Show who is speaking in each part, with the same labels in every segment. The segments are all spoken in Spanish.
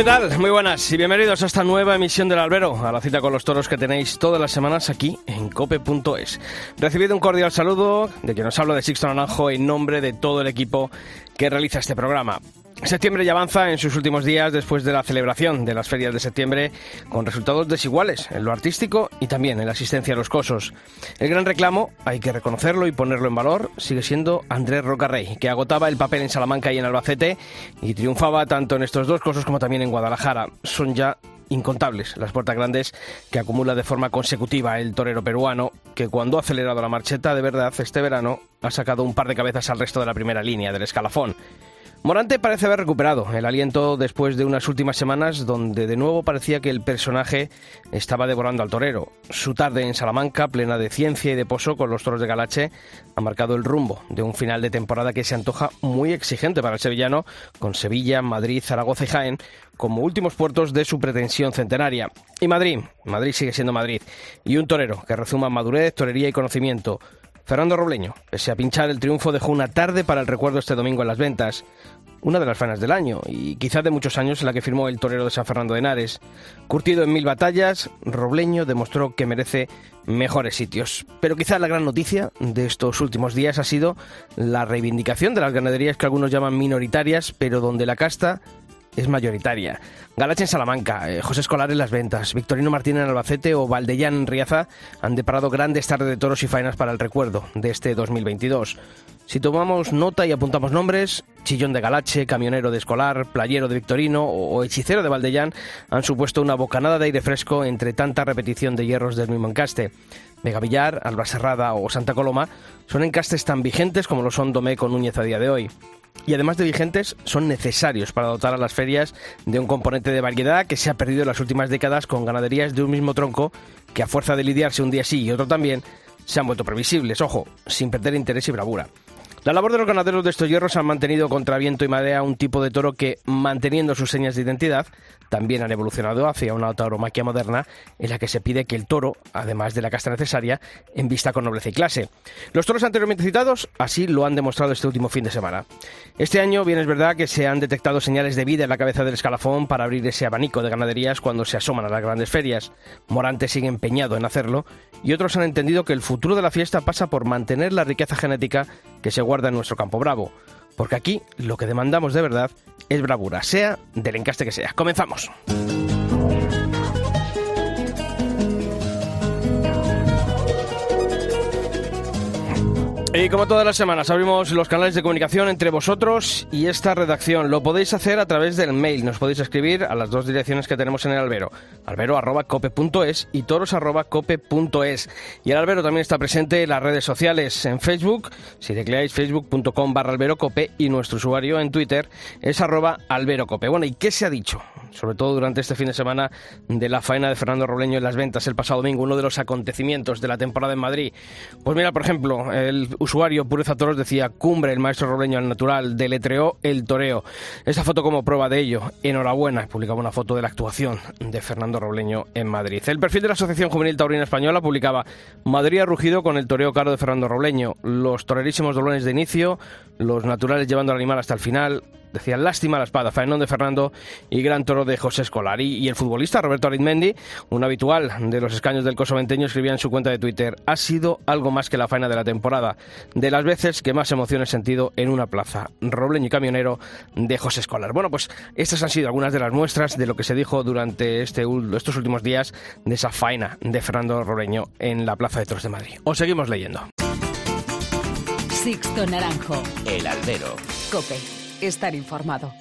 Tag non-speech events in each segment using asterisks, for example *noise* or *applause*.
Speaker 1: ¿Qué tal? Muy buenas y bienvenidos a esta nueva emisión del Albero, a la cita con los toros que tenéis todas las semanas aquí en cope.es. Recibido un cordial saludo de quien nos habla de Sixto Naranjo en nombre de todo el equipo que realiza este programa. Septiembre ya avanza en sus últimos días después de la celebración de las ferias de septiembre con resultados desiguales en lo artístico y también en la asistencia a los cosos. El gran reclamo, hay que reconocerlo y ponerlo en valor, sigue siendo Andrés Rocarrey, que agotaba el papel en Salamanca y en Albacete y triunfaba tanto en estos dos cosos como también en Guadalajara. Son ya incontables las puertas grandes que acumula de forma consecutiva el torero peruano, que cuando ha acelerado la marcheta de verdad este verano ha sacado un par de cabezas al resto de la primera línea del escalafón. Morante parece haber recuperado el aliento después de unas últimas semanas donde de nuevo parecía que el personaje estaba devorando al torero. Su tarde en Salamanca, plena de ciencia y de pozo con los toros de Galache, ha marcado el rumbo de un final de temporada que se antoja muy exigente para el sevillano, con Sevilla, Madrid, Zaragoza y Jaén como últimos puertos de su pretensión centenaria. Y Madrid, Madrid sigue siendo Madrid, y un torero que rezuma madurez, torería y conocimiento. Fernando Robleño, pese a pinchar el triunfo, dejó una tarde para el recuerdo este domingo en las ventas. Una de las fanas del año, y quizás de muchos años en la que firmó el torero de San Fernando de Henares. Curtido en mil batallas, Robleño demostró que merece mejores sitios. Pero quizá la gran noticia de estos últimos días ha sido la reivindicación de las ganaderías que algunos llaman minoritarias, pero donde la casta es mayoritaria. Galache en Salamanca, eh, José Escolar en Las Ventas, Victorino Martín en Albacete o Valdellán en Riaza han deparado grandes tardes de toros y faenas para el recuerdo de este 2022. Si tomamos nota y apuntamos nombres, Chillón de Galache, Camionero de Escolar, Playero de Victorino o Hechicero de Valdellán han supuesto una bocanada de aire fresco entre tanta repetición de hierros del mismo encaste. Vega Villar, Alba Serrada o Santa Coloma son encastes tan vigentes como lo son Domé con Núñez a día de hoy y además de vigentes, son necesarios para dotar a las ferias de un componente de variedad que se ha perdido en las últimas décadas con ganaderías de un mismo tronco que a fuerza de lidiarse un día sí y otro también, se han vuelto previsibles, ojo, sin perder interés y bravura. La labor de los ganaderos de estos hierros han mantenido contra viento y marea un tipo de toro que, manteniendo sus señas de identidad, también han evolucionado hacia una tauromaquia moderna en la que se pide que el toro, además de la casta necesaria, envista con nobleza y clase. Los toros anteriormente citados así lo han demostrado este último fin de semana. Este año, bien es verdad que se han detectado señales de vida en la cabeza del escalafón para abrir ese abanico de ganaderías cuando se asoman a las grandes ferias. Morante sigue empeñado en hacerlo y otros han entendido que el futuro de la fiesta pasa por mantener la riqueza genética que se guarda en nuestro campo bravo. Porque aquí lo que demandamos de verdad es bravura, sea del encaste que sea. Comenzamos. Y como todas las semanas abrimos los canales de comunicación entre vosotros y esta redacción. Lo podéis hacer a través del mail. Nos podéis escribir a las dos direcciones que tenemos en el albero. albero.cope.es y toros.cope.es. Y el albero también está presente en las redes sociales. En Facebook, si tecleáis facebook.com barra alberocope y nuestro usuario en Twitter es alberocope. Bueno, ¿y qué se ha dicho? Sobre todo durante este fin de semana de la faena de Fernando Robleño en las ventas el pasado domingo, uno de los acontecimientos de la temporada en Madrid. Pues mira, por ejemplo, el usuario Pureza Toros decía cumbre el maestro robleño al natural, deletreó el toreo. Esa foto como prueba de ello. Enhorabuena, publicaba una foto de la actuación de Fernando Robleño en Madrid. El perfil de la Asociación Juvenil Taurina Española publicaba Madrid ha rugido con el toreo caro de Fernando Robleño, los torerísimos dolones de inicio, los naturales llevando al animal hasta el final, decía lástima la espada, faenón de Fernando y gran toro de José Escolar. Y, el futbolista Roberto Arizmendi, un habitual de los escaños del Coso Venteño, escribía en su cuenta de Twitter, ha sido algo más que la faena de la temporada, de las veces que más emoción he sentido en una plaza, Robleño y Camionero de José Escolar. Bueno, pues estas han sido algunas de las muestras de lo que se dijo durante este, estos últimos días de esa faena de Fernando Robleño en la Plaza de Toros de Madrid. Os seguimos leyendo.
Speaker 2: Sixto Naranjo.
Speaker 3: El albero.
Speaker 2: Cope. Estar informado.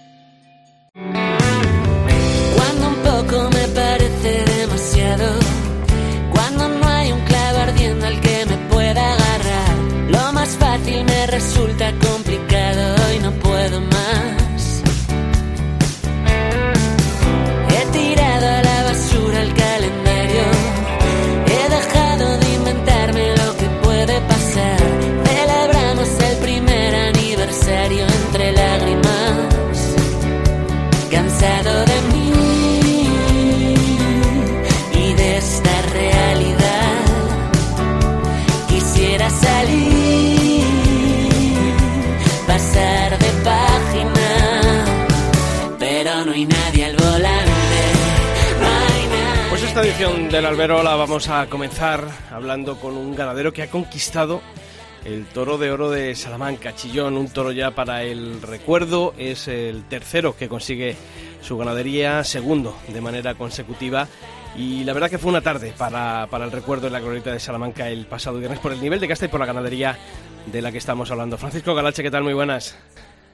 Speaker 4: Cuando un poco me parece demasiado, cuando no hay un clavo ardiendo al que me pueda agarrar, lo más fácil me resulta
Speaker 1: edición del Albero la vamos a comenzar hablando con un ganadero que ha conquistado el toro de oro de Salamanca, Chillón, un toro ya para el recuerdo, es el tercero que consigue su ganadería, segundo de manera consecutiva. Y la verdad que fue una tarde para, para el recuerdo en la glorieta de Salamanca el pasado viernes por el nivel de casta y por la ganadería de la que estamos hablando. Francisco Galache, ¿qué tal? Muy buenas.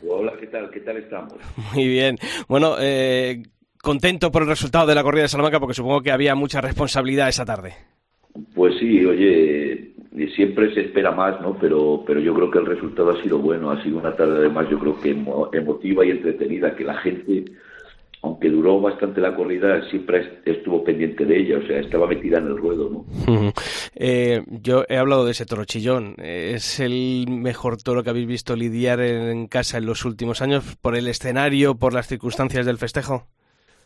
Speaker 3: Hola, ¿qué tal? ¿Qué tal estamos?
Speaker 1: Muy bien. Bueno, eh, contento por el resultado de la corrida de Salamanca porque supongo que había mucha responsabilidad esa tarde.
Speaker 3: Pues sí, oye, siempre se espera más, ¿no? Pero, pero yo creo que el resultado ha sido bueno, ha sido una tarde además yo creo que emo- emotiva y entretenida, que la gente, aunque duró bastante la corrida, siempre est- estuvo pendiente de ella, o sea, estaba metida en el ruedo, ¿no?
Speaker 1: Eh, yo he hablado de ese toro chillón. ¿Es el mejor toro que habéis visto lidiar en casa en los últimos años por el escenario, por las circunstancias del festejo?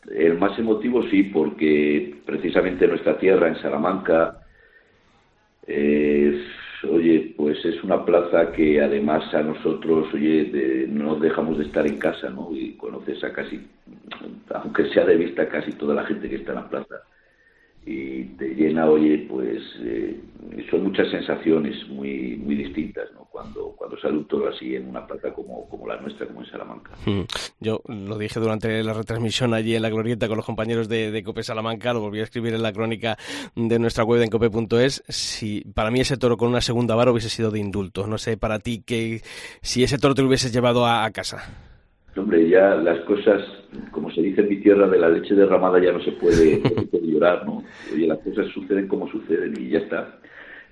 Speaker 3: El más emotivo sí, porque precisamente en nuestra tierra, en Salamanca, oye, pues es una plaza que además a nosotros, oye, de- no dejamos de estar en casa, ¿no? Y conoces a casi, aunque sea de vista, casi toda la gente que está en la plaza. Y te llena, oye, pues eh, son muchas sensaciones muy muy distintas, ¿no? Cuando, cuando sale un toro así en una plaza como, como la nuestra, como en Salamanca.
Speaker 1: Mm. Yo lo dije durante la retransmisión allí en la glorieta con los compañeros de, de Cope Salamanca, lo volví a escribir en la crónica de nuestra web en cope.es. Si para mí ese toro con una segunda vara hubiese sido de indulto. No sé para ti que si ese toro te lo hubieses llevado a, a casa.
Speaker 3: Hombre, ya las cosas, como se dice en mi tierra, de la leche derramada ya no se puede, *laughs* no se puede llorar, ¿no? Oye, las cosas suceden como suceden y ya está.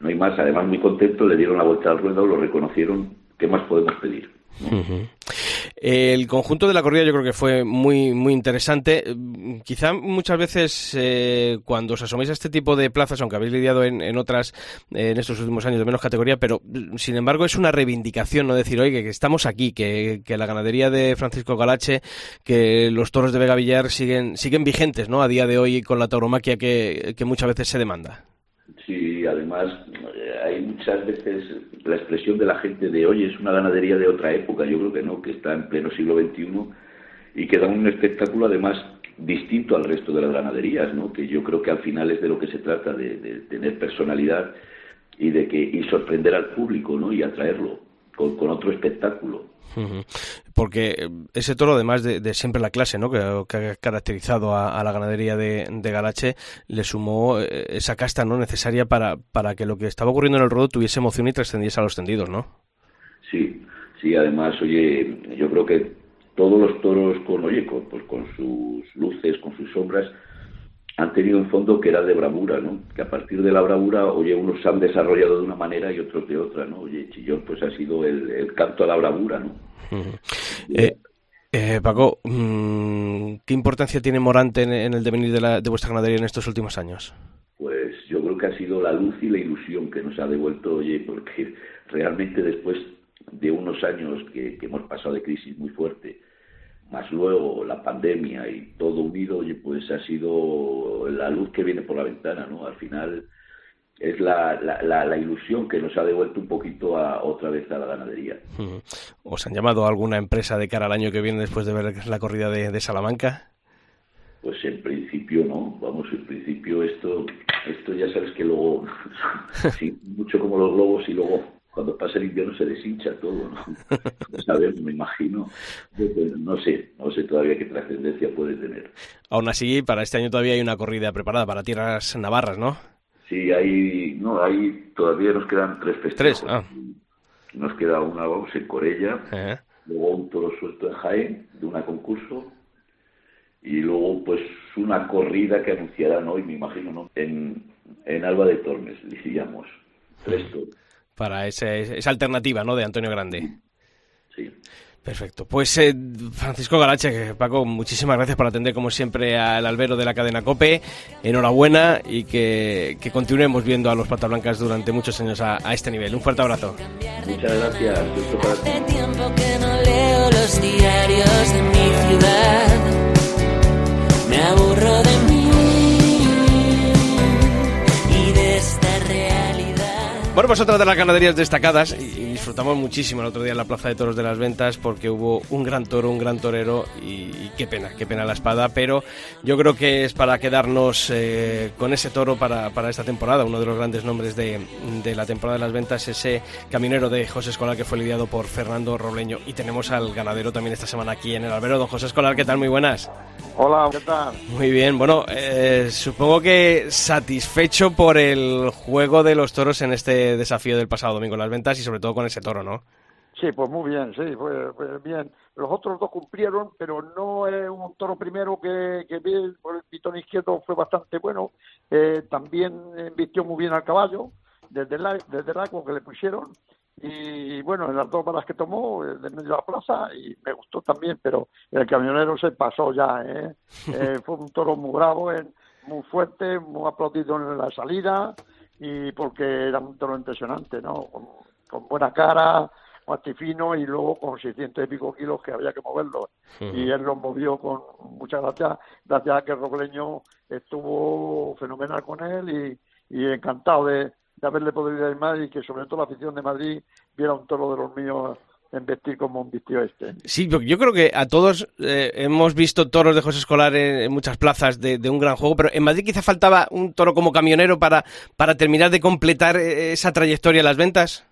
Speaker 3: No hay más. Además, muy contento, le dieron la vuelta al ruedo, lo reconocieron. ¿Qué más podemos pedir?
Speaker 1: El conjunto de la corrida yo creo que fue muy muy interesante. Quizá muchas veces eh, cuando os asomáis a este tipo de plazas, aunque habéis lidiado en, en otras eh, en estos últimos años de menos categoría, pero sin embargo es una reivindicación, no decir, oye, que estamos aquí, que, que la ganadería de Francisco Galache, que los toros de Vega Villar siguen siguen vigentes, ¿no? A día de hoy con la tauromaquia que, que muchas veces se demanda.
Speaker 3: Sí, además eh, hay muchas veces la expresión de la gente de, oye, es una ganadería de otra época. Yo creo que no, que está en pleno siglo XXI y que da un espectáculo además distinto al resto de las ganaderías, ¿no? Que yo creo que al final es de lo que se trata, de, de tener personalidad y de que y sorprender al público, ¿no? Y atraerlo con, con otro espectáculo.
Speaker 1: Porque eh, ese toro, además de, de siempre la clase ¿no? que, que ha caracterizado a, a la ganadería de, de Galache, le sumó eh, esa casta no necesaria para, para que lo que estaba ocurriendo en el rodo tuviese emoción y trascendiese a los tendidos, ¿no?
Speaker 3: Sí, sí, además, oye, yo creo que todos los toros con, oye, con, pues con sus luces, con sus sombras, han tenido un fondo que era de bravura, ¿no? Que a partir de la bravura, oye, unos se han desarrollado de una manera y otros de otra, ¿no? Oye, Chillón, pues ha sido el, el canto a la bravura, ¿no?
Speaker 1: Eh, eh, Paco, mm, ¿qué importancia tiene Morante en, en el devenir de, la, de vuestra ganadería en estos últimos años?
Speaker 3: Pues yo creo que ha sido la luz y la ilusión que nos ha devuelto, oye, porque realmente después de unos años que, que hemos pasado de crisis muy fuerte, más luego la pandemia y todo unido, pues ha sido la luz que viene por la ventana, ¿no? Al final es la, la, la, la ilusión que nos ha devuelto un poquito a, otra vez a la ganadería.
Speaker 1: Ujú. ¿Os han llamado a alguna empresa de cara al año que viene después de ver la corrida de, de Salamanca?
Speaker 3: Pues en principio no, vamos, en principio esto, esto ya sabes que luego, *laughs* sí, mucho como los globos y luego cuando pasa el invierno se deshincha todo, ¿no? *laughs* No sabemos, me imagino. No sé, no sé todavía qué trascendencia puede tener.
Speaker 1: Aún así, para este año todavía hay una corrida preparada para tierras navarras, ¿no?
Speaker 3: Sí, hay, no, hay, todavía nos quedan tres festejos.
Speaker 1: Tres, ah.
Speaker 3: Nos queda una, vamos, en Corella,
Speaker 1: Eh,
Speaker 3: luego un toro suelto en Jaén, de una concurso, y luego pues una corrida que anunciarán hoy, me imagino, ¿no? En, en Alba de Tormes, diríamos. Tres toros,
Speaker 1: para ese- esa alternativa, ¿no? De Antonio Grande.
Speaker 3: sí.
Speaker 1: Perfecto. Pues eh, Francisco Galache, Paco, muchísimas gracias por atender como siempre al albero de la cadena COPE. Enhorabuena y que, que continuemos viendo a los Patas Blancas durante muchos años a, a este nivel. Un fuerte abrazo.
Speaker 3: Muchas gracias.
Speaker 4: Hace tiempo que no leo los diarios de mi ciudad. aburro de mí
Speaker 1: Bueno, pues otra de las ganaderías destacadas y disfrutamos muchísimo el otro día en la Plaza de Toros de las Ventas porque hubo un gran toro, un gran torero y, y qué pena, qué pena la espada, pero yo creo que es para quedarnos eh, con ese toro para, para, esta temporada, uno de los grandes nombres de, de, la temporada de las ventas, ese caminero de José Escolar que fue lidiado por Fernando Robleño y tenemos al ganadero también esta semana aquí en el albero, don José Escolar, ¿qué tal? Muy buenas.
Speaker 5: Hola, ¿qué tal?
Speaker 1: Muy bien, bueno, eh, supongo que satisfecho por el juego de los toros en este desafío del pasado domingo en las ventas y sobre todo con ese toro, ¿no?
Speaker 5: Sí, pues muy bien, sí, fue, fue bien. Los otros dos cumplieron, pero no es un toro primero que, que por el pitón izquierdo fue bastante bueno. Eh, también vistió muy bien al caballo, desde el, desde el arco que le pusieron. Y bueno, en las dos balas que tomó, eh, de medio de la plaza, y me gustó también, pero el camionero se pasó ya, ¿eh? *laughs* eh fue un toro muy bravo, muy fuerte, muy aplaudido en la salida, y porque era un toro impresionante, ¿no? Con, con buena cara, fino y luego con 600 y pico kilos que había que moverlo. Y él lo movió con muchas gracias, gracias a que Robleño estuvo fenomenal con él y, y encantado de, de, haberle podido ir más y que sobre todo la afición de Madrid viera un toro de los míos en vestir como un vistió este.
Speaker 1: Sí, yo creo que a todos eh, hemos visto toros de José Escolar en, en muchas plazas de, de, un gran juego, pero en Madrid quizá faltaba un toro como camionero para, para terminar de completar eh, esa trayectoria en las ventas.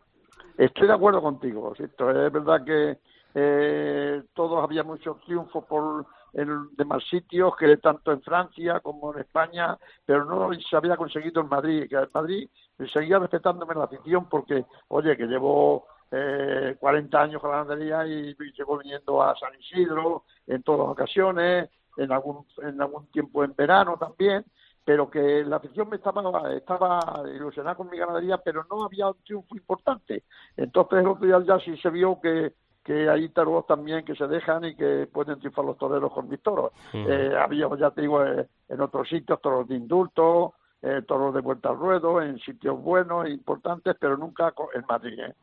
Speaker 5: Estoy de acuerdo contigo, ¿cierto? es verdad que eh, todos había muchos triunfos por en demás sitios, que tanto en Francia como en España, pero no se había conseguido en Madrid, que en Madrid seguía respetándome la afición porque, oye, que llevo eh, 40 años con la ganadería y, y llevo viniendo a San Isidro en todas las ocasiones, en algún, en algún tiempo en verano también, pero que la afición me estaba, estaba ilusionada con mi ganadería, pero no había un triunfo importante. Entonces el otro día ya sí se vio que, que hay toros también que se dejan y que pueden triunfar los toreros con mis toros. Eh, había, ya te digo, eh, en otros sitios toros de indulto, eh, toros de vuelta al ruedo, en sitios buenos, e importantes, pero nunca en Madrid. ¿eh?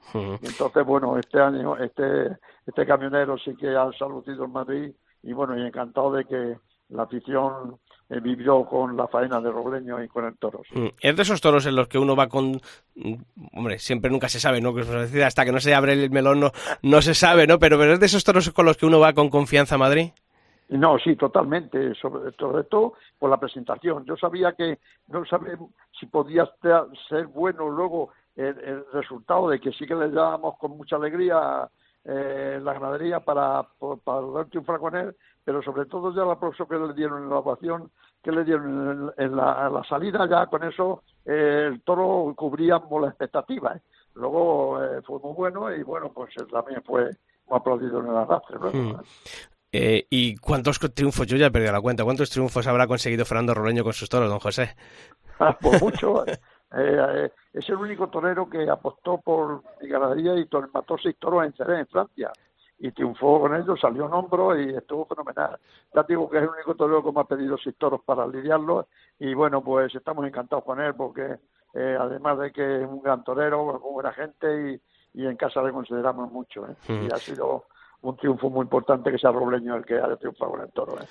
Speaker 5: Entonces, bueno, este año este, este camionero sí que ha saludido en Madrid y bueno, y encantado de que la afición eh, vivió con la faena de Robleño y con el toro.
Speaker 1: Sí. Es de esos toros en los que uno va con... Hombre, siempre nunca se sabe, ¿no? Hasta que no se abre el melón no, no se sabe, ¿no? Pero, pero es de esos toros con los que uno va con confianza a Madrid.
Speaker 5: No, sí, totalmente, sobre, sobre todo por la presentación. Yo sabía que no sabía si podía ser bueno luego el, resultado de que sí que le dábamos con mucha alegría eh, la ganadería para, para triunfar con él, pero sobre todo ya el aplauso que le dieron en la ovación, que le dieron en, la, salida, ya con eso eh, el toro cubría las expectativas. ¿eh? Luego eh, fue muy bueno y bueno, pues también fue aplaudido en el arrastre. ¿no?
Speaker 1: Mm. Eh, ¿Y cuántos triunfos? Yo ya he perdido la cuenta. ¿Cuántos triunfos habrá conseguido Fernando Roleño con sus toros, don José?
Speaker 5: Ah, por mucho. *laughs* eh, eh, es el único torero que apostó por mi ganadería y mató seis toros en Ceré, en Francia. Y triunfó con ellos, salió en hombro y estuvo fenomenal. Ya digo que es el único torero que me ha pedido seis toros para lidiarlo. Y bueno, pues estamos encantados con él porque eh, además de que es un gran torero, con buena gente y, y en casa le consideramos mucho. ¿eh? Mm. Y ha sido un triunfo muy importante que sea Robleño el que haya triunfado con el toro. ¿eh?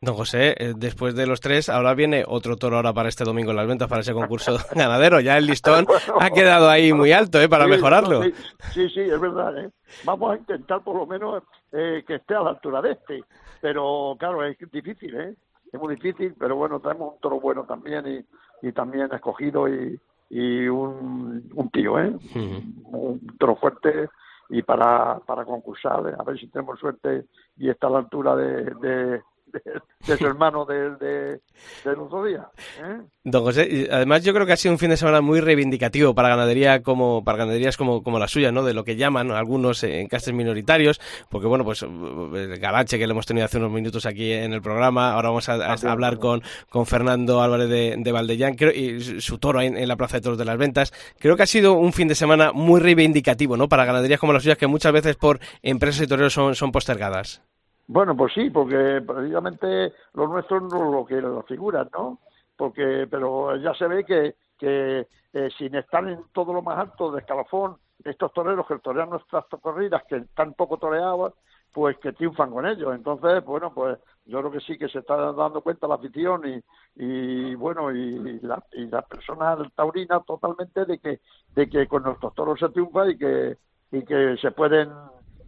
Speaker 1: Don José, eh, después de los tres, ahora viene otro toro ahora para este domingo en las ventas, para ese concurso *laughs* ganadero. Ya el listón *laughs* bueno, ha quedado ahí muy alto, ¿eh? Para
Speaker 5: sí,
Speaker 1: mejorarlo.
Speaker 5: Sí, sí, sí, es verdad, ¿eh? Vamos a intentar por lo menos eh, que esté a la altura de este. Pero claro, es difícil, ¿eh? Es muy difícil, pero bueno, traemos un toro bueno también y, y también escogido y, y un, un tío, ¿eh? Uh -huh. Un toro fuerte y para, para concursar, a ver si tenemos suerte y está a la altura de, de, de, *laughs* de su hermano del de, de, otro día. ¿eh?
Speaker 1: Don José, además yo creo que ha sido un fin de semana muy reivindicativo para ganadería como para ganaderías como, como la suya, ¿no? De lo que llaman algunos encastes minoritarios, porque bueno, pues el Galache que le hemos tenido hace unos minutos aquí en el programa, ahora vamos a, a, a hablar con, con Fernando Álvarez de, de Valdellán creo, y su toro en, en, la Plaza de Toros de las Ventas. Creo que ha sido un fin de semana muy reivindicativo, ¿no? Para ganaderías como las suyas que muchas veces por empresas y toreros son, son postergadas.
Speaker 5: Bueno, pues sí, porque precisamente lo nuestro no lo que las figuras, ¿no? Porque, pero ya se ve que, que eh, sin estar en todo lo más alto de escalafón, estos toreros que torean nuestras corridas, que están poco toreados, pues que triunfan con ellos. Entonces, bueno, pues yo creo que sí que se está dando cuenta la afición y, y bueno y, la, y las personas taurinas totalmente de que de que con nuestros toros se triunfa y que y que se pueden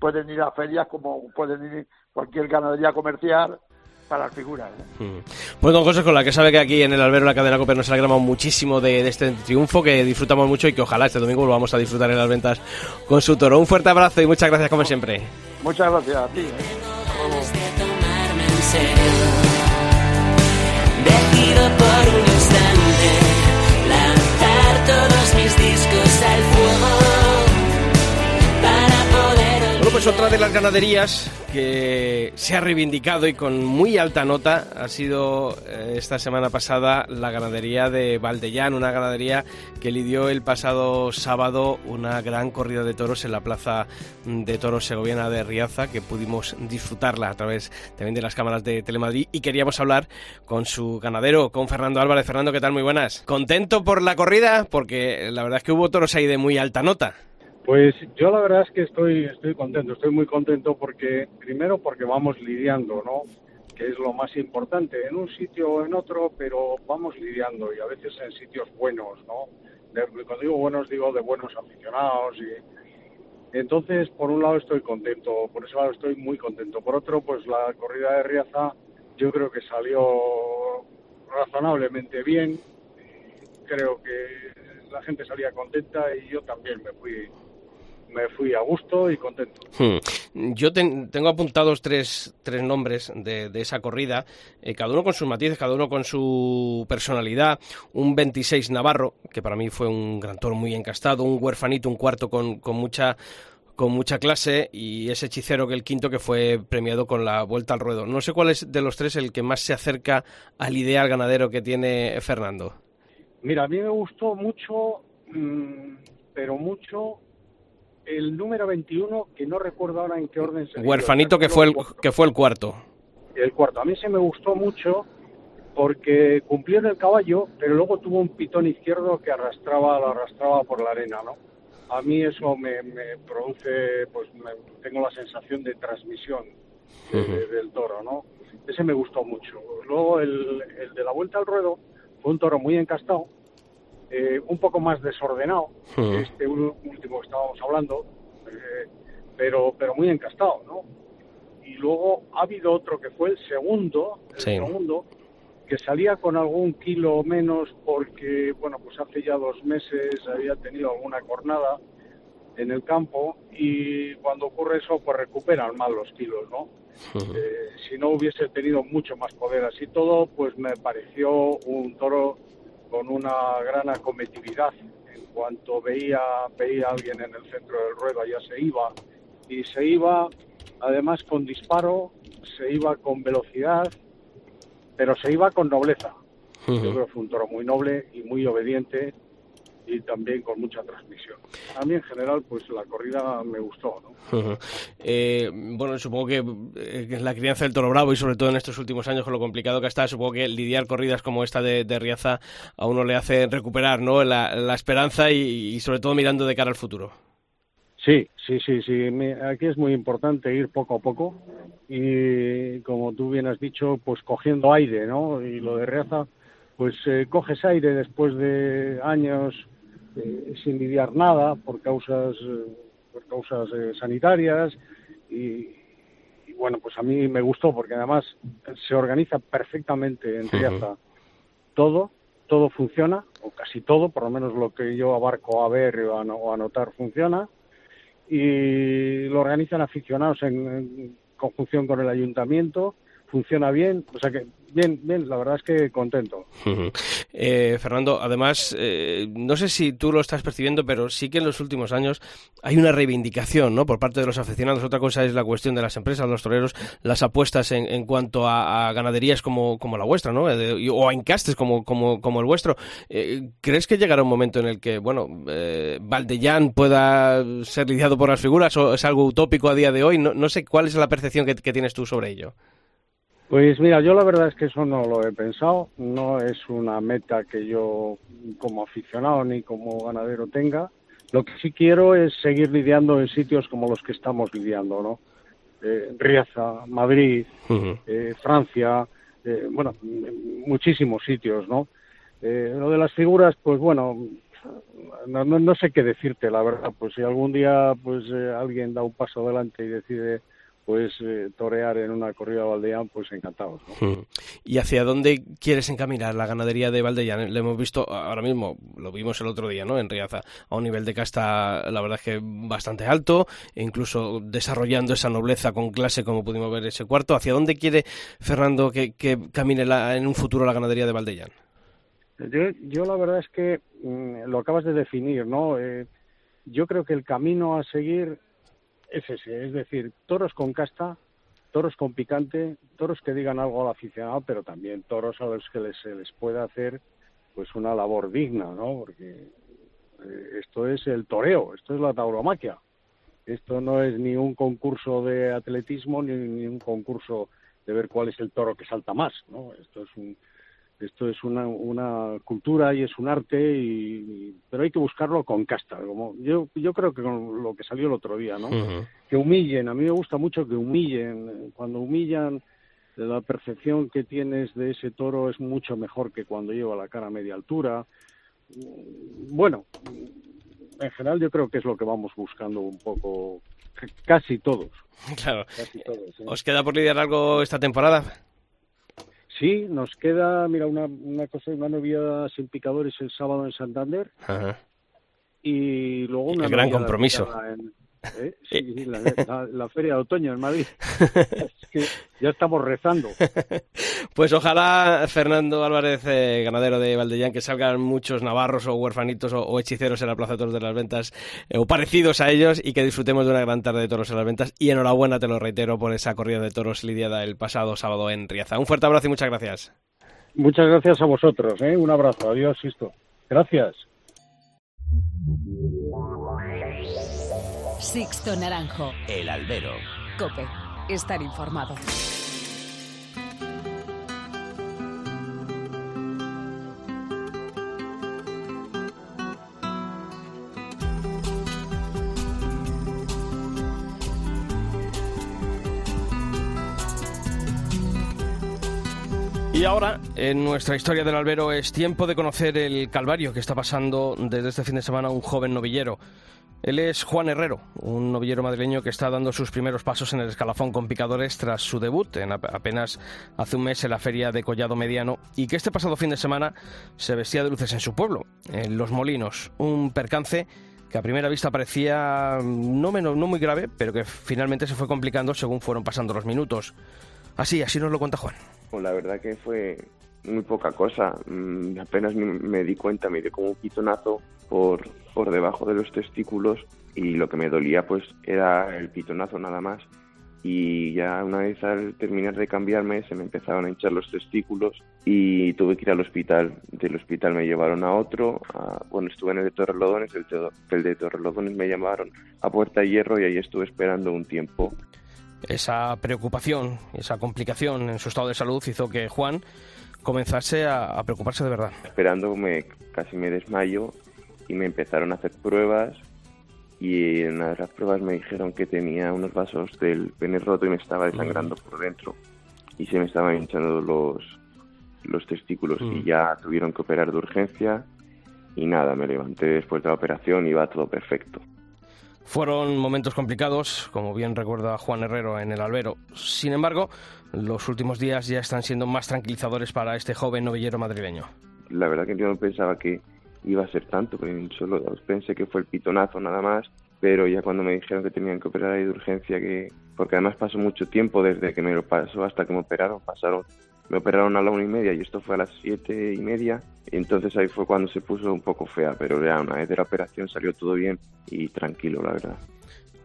Speaker 5: pueden ir a ferias como pueden ir cualquier ganadería comercial para las figuras.
Speaker 1: Mm. Pues don José, con la que sabe que aquí en el albero la cadena Coper nos alegramos muchísimo de, de, este triunfo, que disfrutamos mucho y que ojalá este domingo lo vamos a disfrutar en las ventas con su toro. Un fuerte abrazo y muchas gracias como siempre.
Speaker 5: Muchas gracias a ti. ¿eh?
Speaker 4: Decido por un instante lanzar todos mis discos al
Speaker 1: pues otra de las ganaderías que se ha reivindicado y con muy alta nota ha sido eh, esta semana pasada la ganadería de Valdellán, una ganadería que lidió el pasado sábado una gran corrida de toros en la plaza de toros segoviana de Riaza, que pudimos disfrutarla a través también de las cámaras de Telemadrid y queríamos hablar con su ganadero, con Fernando Álvarez. Fernando, ¿qué tal? Muy buenas. ¿Contento por la corrida? Porque la verdad es que hubo toros ahí de muy alta nota.
Speaker 6: Pues yo la verdad es que estoy, estoy contento, estoy muy contento porque, primero porque vamos lidiando, ¿no? Que es lo más importante, en un sitio o en otro, pero vamos lidiando y a veces en sitios buenos, ¿no? De, cuando digo buenos, digo de buenos aficionados y entonces, por un lado estoy contento, por ese lado estoy muy contento. Por otro, pues la corrida de Riaza yo creo que salió razonablemente bien. Creo que la gente salía contenta y yo también me fui me fui a gusto y contento.
Speaker 1: Hmm. Yo ten, tengo apuntados tres, tres nombres de, de esa corrida, eh, cada uno con sus matices, cada uno con su personalidad. Un 26 Navarro, que para mí fue un gran toro muy encastado, un huerfanito, un cuarto con, con mucha con mucha clase y ese hechicero que el quinto que fue premiado con la vuelta al ruedo. No sé cuál es de los tres el que más se acerca al ideal ganadero que tiene Fernando.
Speaker 6: Mira, a mí me gustó mucho, mmm, pero mucho el número 21, que no recuerdo ahora en qué orden se
Speaker 1: Huerfanito, que fue, el, que fue el cuarto.
Speaker 6: El cuarto. A mí se me gustó mucho porque cumplió en el caballo, pero luego tuvo un pitón izquierdo que arrastraba, lo arrastraba por la arena, ¿no? A mí eso me, me produce, pues me, tengo la sensación de transmisión de, uh -huh. de, del toro, ¿no? Ese me gustó mucho. Luego el, el de la vuelta al ruedo fue un toro muy encastado, eh, un poco más desordenado, uh -huh. este último que estábamos hablando, eh, pero, pero muy encastado, ¿no? Y luego ha habido otro que fue el segundo, el
Speaker 1: Sí.
Speaker 6: segundo, que salía con algún kilo menos porque, bueno, pues hace ya dos meses había tenido alguna cornada en el campo y cuando ocurre eso, pues recuperan mal los kilos, ¿no? Eh, si no hubiese tenido mucho más poder así todo, pues me pareció un toro con una gran acometividad. En cuanto veía, veía a alguien en el centro del ruedo, ya se iba. Y se iba, además, con disparo, se iba con velocidad, pero se iba con nobleza.
Speaker 1: Uh
Speaker 6: Yo creo que fue un toro muy noble y muy obediente y también con mucha transmisión. A mí en general, pues la corrida me gustó, ¿no?
Speaker 1: Uh -huh. eh, bueno, supongo que eh, la crianza del toro bravo y sobre todo en estos últimos años con lo complicado que está, supongo que lidiar corridas como esta de, de Riaza a uno le hace recuperar ¿no? la, la esperanza y, y, sobre todo mirando de cara al futuro.
Speaker 6: Sí, sí, sí, sí. Aquí es muy importante ir poco a poco y, como tú bien has dicho, pues cogiendo aire, ¿no? Y lo de Riaza, pues eh, coges aire después de años eh, sin lidiar nada por causas eh, por causas eh, sanitarias. Y, y, bueno pues a mí me gustó porque además se organiza perfectamente en Riaza uh -huh. todo todo funciona o casi todo por lo menos lo que yo abarco a ver o a, o a notar funciona. Y lo organizan aficionados en, en conjunción con el ayuntamiento funciona bien, o sea que bien, bien, la verdad es que contento.
Speaker 1: Eh, Fernando, además, eh, no sé si tú lo estás percibiendo, pero sí que en los últimos años hay una reivindicación, ¿no? Por parte de los aficionados. Otra cosa es la cuestión de las empresas, los toreros, las apuestas en, en cuanto a, ganaderías como, como la vuestra, ¿no? De, o a encastes como, como, como el vuestro. Eh, ¿Crees que llegará un momento en el que, bueno, eh, Valdellán pueda ser lidiado por las figuras o es algo utópico a día de hoy? No, no sé cuál es la percepción que, que tienes tú sobre ello.
Speaker 6: Pues mira, yo la verdad es que eso no lo he pensado, no es una meta que yo como aficionado ni como ganadero tenga. Lo que sí quiero es seguir lidiando en sitios como los que estamos lidiando, ¿no? eh, Riaza, Madrid, eh, Francia, eh, bueno, muchísimos sitios, ¿no? lo de las figuras, pues bueno, no, no, no, sé qué decirte, la verdad. Pues si algún día pues alguien da un paso adelante y decide pues eh, torear en una corrida de Valdeán, pues encantados.
Speaker 1: Hmm. ¿Y hacia dónde quieres encaminar la ganadería de Valdeán? Lo hemos visto ahora mismo, lo vimos el otro día, ¿no? En Riaza, a un nivel de casta, la verdad es que bastante alto, e incluso desarrollando esa nobleza con clase, como pudimos ver ese cuarto. ¿Hacia dónde quiere Fernando que, camine en un futuro la ganadería de Valdeán?
Speaker 6: Yo, la verdad es que mm, lo acabas de definir, ¿no? Eh, yo creo que el camino a seguir es ese, es decir, toros con casta, toros con picante, toros que digan algo al aficionado, pero también toros a los que les, se les pueda hacer pues una labor digna, ¿no? Porque eh, esto es el toreo, esto es la tauromaquia. Esto no es ni un concurso de atletismo ni, ni un concurso de ver cuál es el toro que salta más, ¿no? Esto es un, esto es una, una cultura y es un arte, y, pero hay que buscarlo con casta. Como yo, yo creo que con lo que salió el otro día, ¿no? Que humillen. A mí me gusta mucho que humillen. Cuando humillan, la percepción que tienes de ese toro es mucho mejor que cuando lleva la cara a media altura. Bueno, en general yo creo que es lo que vamos buscando un poco casi todos. *laughs*
Speaker 1: Claro. Casi todos, ¿eh? ¿Os queda por lidiar algo esta temporada?
Speaker 6: Sí, nos queda, mira, una, una cosa, una novia sin picadores el sábado en Santander. Y luego una.
Speaker 1: El gran compromiso.
Speaker 6: ¿eh? *laughs* Sí, la, feria de otoño en Madrid. *laughs* que ya estamos rezando. *laughs*
Speaker 1: Pues ojalá, Fernando Álvarez, eh, ganadero de Valdellán, que salgan muchos navarros o huerfanitos o, hechiceros en la Plaza de Toros de las Ventas eh, o parecidos a ellos y que disfrutemos de una gran tarde de toros en las ventas. Y enhorabuena, te lo reitero, por esa corrida de toros lidiada el pasado sábado en Riaza. Un fuerte abrazo y muchas gracias.
Speaker 6: Muchas gracias a vosotros. Un abrazo. Adiós, Sisto. Gracias.
Speaker 2: Sixto Naranjo.
Speaker 7: El albero.
Speaker 2: Cope. Estar informado.
Speaker 1: Y ahora, en nuestra historia del albero, es tiempo de conocer el calvario que está pasando desde este fin de semana un joven novillero. Él es Juan Herrero, un novillero madrileño que está dando sus primeros pasos en el escalafón con picadores tras su debut en apenas hace un mes en la feria de Collado Mediano y que este pasado fin de semana se vestía de luces en su pueblo, en Los Molinos, un percance que a primera vista parecía no, menos, no muy grave, pero que finalmente se fue complicando según fueron pasando los minutos. Así, así nos lo cuenta Juan.
Speaker 8: Pues la verdad que fue muy poca cosa. Mm, apenas me, di cuenta, me dio como un pitonazo por, por debajo de los testículos y lo que me dolía pues era el pitonazo nada más. Y ya una vez al terminar de cambiarme se me empezaron a hinchar los testículos y tuve que ir al hospital. Del hospital me llevaron a otro, bueno estuve en el de Torrelodones, el, el de Torrelodones me llamaron a Puerta Hierro y ahí estuve esperando un tiempo.
Speaker 1: Esa preocupación, esa complicación en su estado de salud hizo que Juan comenzase a, preocuparse de verdad.
Speaker 8: Esperando me, casi me desmayo y me empezaron a hacer pruebas y en una de las pruebas me dijeron que tenía unos vasos del pene roto y me estaba desangrando por dentro y se me estaban hinchando los, los testículos y mm. ya tuvieron que operar de urgencia y nada, me levanté después de la operación y iba todo perfecto.
Speaker 1: Fueron momentos complicados, como bien recuerda Juan Herrero en el albero. Sin embargo, los últimos días ya están siendo más tranquilizadores para este joven novillero madrileño.
Speaker 8: La verdad que yo no pensaba que iba a ser tanto, solo pensé que fue el pitonazo nada más, pero ya cuando me dijeron que tenían que operar ahí de urgencia, que porque además pasó mucho tiempo desde que me lo pasó hasta que me operaron, pasaron me operaron a la una y media y esto fue a las siete y media. Y entonces ahí fue cuando se puso un poco fea, pero ya una vez de la operación salió todo bien y tranquilo, la verdad.